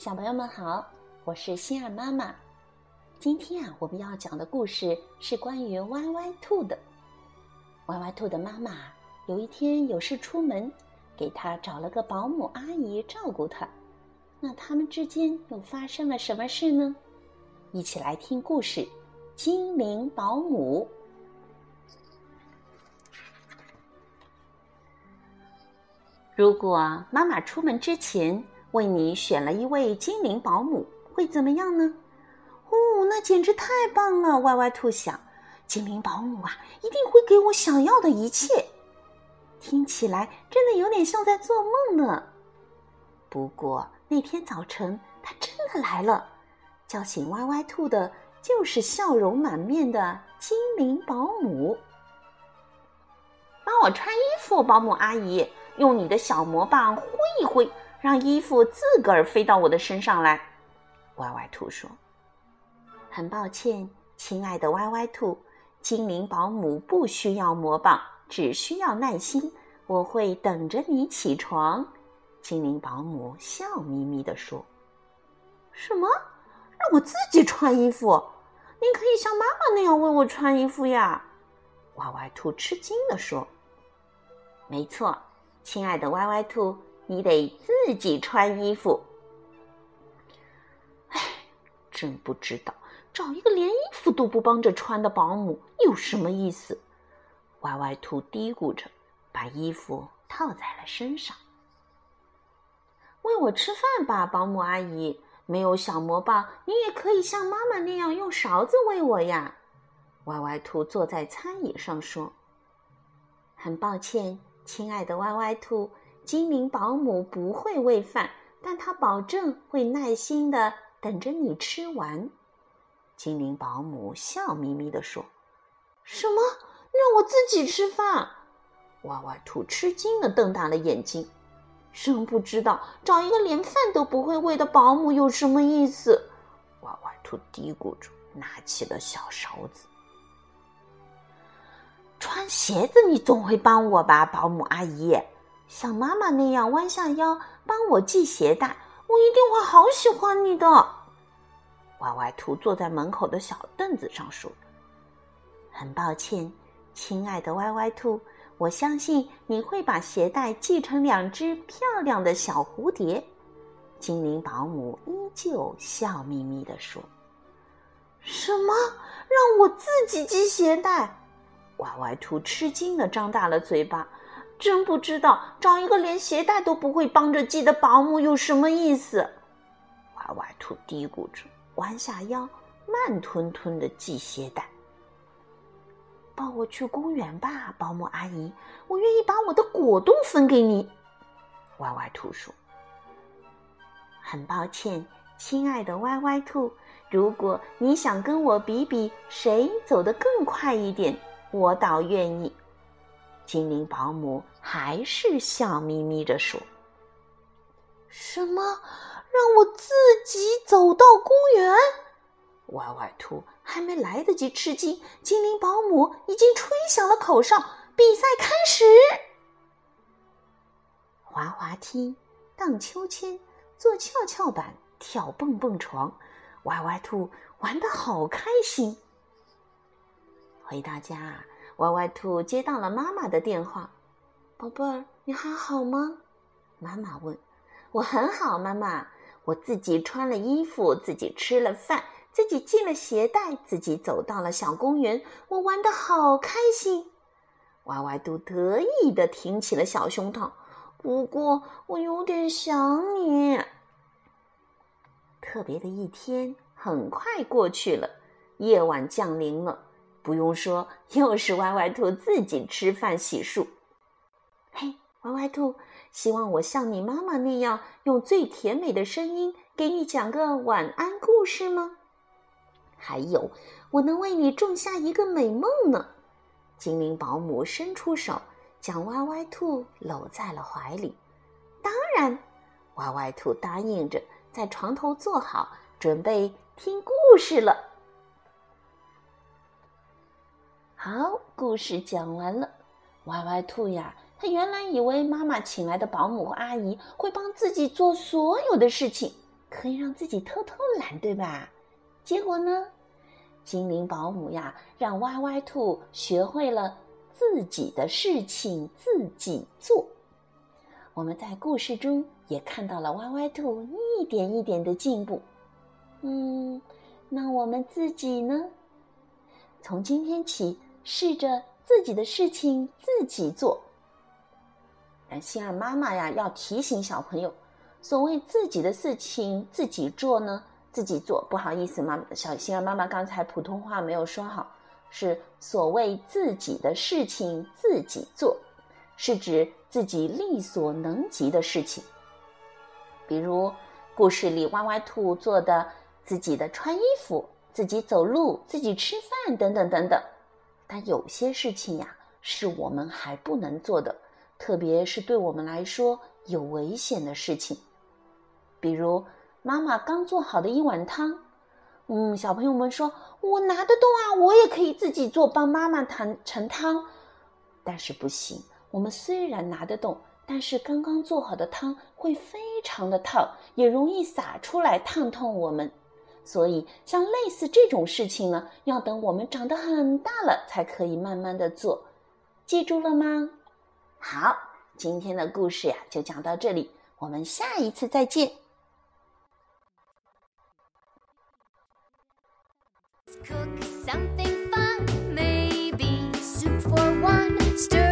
小朋友们好，我是心儿妈妈。今天啊，我们要讲的故事是关于歪歪兔的。歪歪兔的妈妈有一天有事出门，给他找了个保姆阿姨照顾他。那他们之间又发生了什么事呢？一起来听故事《精灵保姆》。如果妈妈出门之前为你选了一位精灵保姆，会怎么样呢？哦，那简直太棒了！歪歪兔想，精灵保姆啊，一定会给我想要的一切。听起来真的有点像在做梦呢。不过那天早晨，他真的来了，叫醒歪歪兔的就是笑容满面的精灵保姆。帮我穿衣服，保姆阿姨。用你的小魔棒挥一挥，让衣服自个儿飞到我的身上来。歪歪兔说：“很抱歉，亲爱的歪歪兔，精灵保姆不需要魔棒，只需要耐心。我会等着你起床。”精灵保姆笑眯眯地说：“什么？让我自己穿衣服？您可以像妈妈那样为我穿衣服呀！”歪歪兔吃惊地说：“没错。”亲爱的歪歪兔，你得自己穿衣服。唉，真不知道找一个连衣服都不帮着穿的保姆有什么意思。歪歪兔嘀咕着，把衣服套在了身上。喂我吃饭吧，保姆阿姨。没有小魔棒，你也可以像妈妈那样用勺子喂我呀。歪歪兔坐在餐椅上说：“很抱歉。”亲爱的歪歪兔，精灵保姆不会喂饭，但她保证会耐心的等着你吃完。精灵保姆笑眯眯地说：“什么？让我自己吃饭？”娃娃兔吃惊的瞪大了眼睛，真不知道找一个连饭都不会喂的保姆有什么意思。娃娃兔嘀咕着，拿起了小勺子。穿鞋子，你总会帮我吧，保姆阿姨？像妈妈那样弯下腰帮我系鞋带，我一定会好喜欢你的。歪歪兔坐在门口的小凳子上说：“很抱歉，亲爱的歪歪兔，我相信你会把鞋带系成两只漂亮的小蝴蝶。”精灵保姆依旧笑眯眯地说：“什么？让我自己系鞋带？”歪歪兔吃惊的张大了嘴巴，真不知道找一个连鞋带都不会帮着系的保姆有什么意思。歪歪兔嘀咕着，弯下腰，慢吞吞的系鞋带。抱我去公园吧，保姆阿姨，我愿意把我的果冻分给你。歪歪兔说：“很抱歉，亲爱的歪歪兔，如果你想跟我比比谁走得更快一点。”我倒愿意，精灵保姆还是笑眯眯着说：“什么？让我自己走到公园？”歪歪兔还没来得及吃惊，精灵保姆已经吹响了口哨，比赛开始。滑滑梯、荡秋千、坐跷跷板、跳蹦蹦床，歪歪兔玩的好开心。回到家，歪歪兔接到了妈妈的电话：“宝贝儿，你还好吗？”妈妈问。“我很好，妈妈。我自己穿了衣服，自己吃了饭，自己系了鞋带，自己走到了小公园。我玩的好开心。”歪歪兔得意的挺起了小胸膛。不过，我有点想你。特别的一天很快过去了，夜晚降临了。不用说，又是歪歪兔自己吃饭洗漱。嘿，歪歪兔，希望我像你妈妈那样，用最甜美的声音给你讲个晚安故事吗？还有，我能为你种下一个美梦呢。精灵保姆伸出手，将歪歪兔搂在了怀里。当然，歪歪兔答应着，在床头坐好，准备听故事了。好，故事讲完了。歪歪兔呀，他原来以为妈妈请来的保姆阿姨会帮自己做所有的事情，可以让自己偷偷懒，对吧？结果呢，精灵保姆呀，让歪歪兔学会了自己的事情自己做。我们在故事中也看到了歪歪兔一点一点的进步。嗯，那我们自己呢？从今天起，试着自己的事情自己做。但心儿妈妈呀，要提醒小朋友，所谓自己的事情自己做呢，自己做。不好意思，妈小心儿妈妈刚才普通话没有说好，是所谓自己的事情自己做，是指自己力所能及的事情。比如故事里歪歪兔做的。自己的穿衣服、自己走路、自己吃饭等等等等，但有些事情呀，是我们还不能做的，特别是对我们来说有危险的事情。比如妈妈刚做好的一碗汤，嗯，小朋友们说：“我拿得动啊，我也可以自己做，帮妈妈盛盛汤。”但是不行，我们虽然拿得动，但是刚刚做好的汤会非常的烫，也容易洒出来，烫痛我们。所以，像类似这种事情呢，要等我们长得很大了才可以慢慢的做，记住了吗？好，今天的故事呀就讲到这里，我们下一次再见。maybe super one. Stir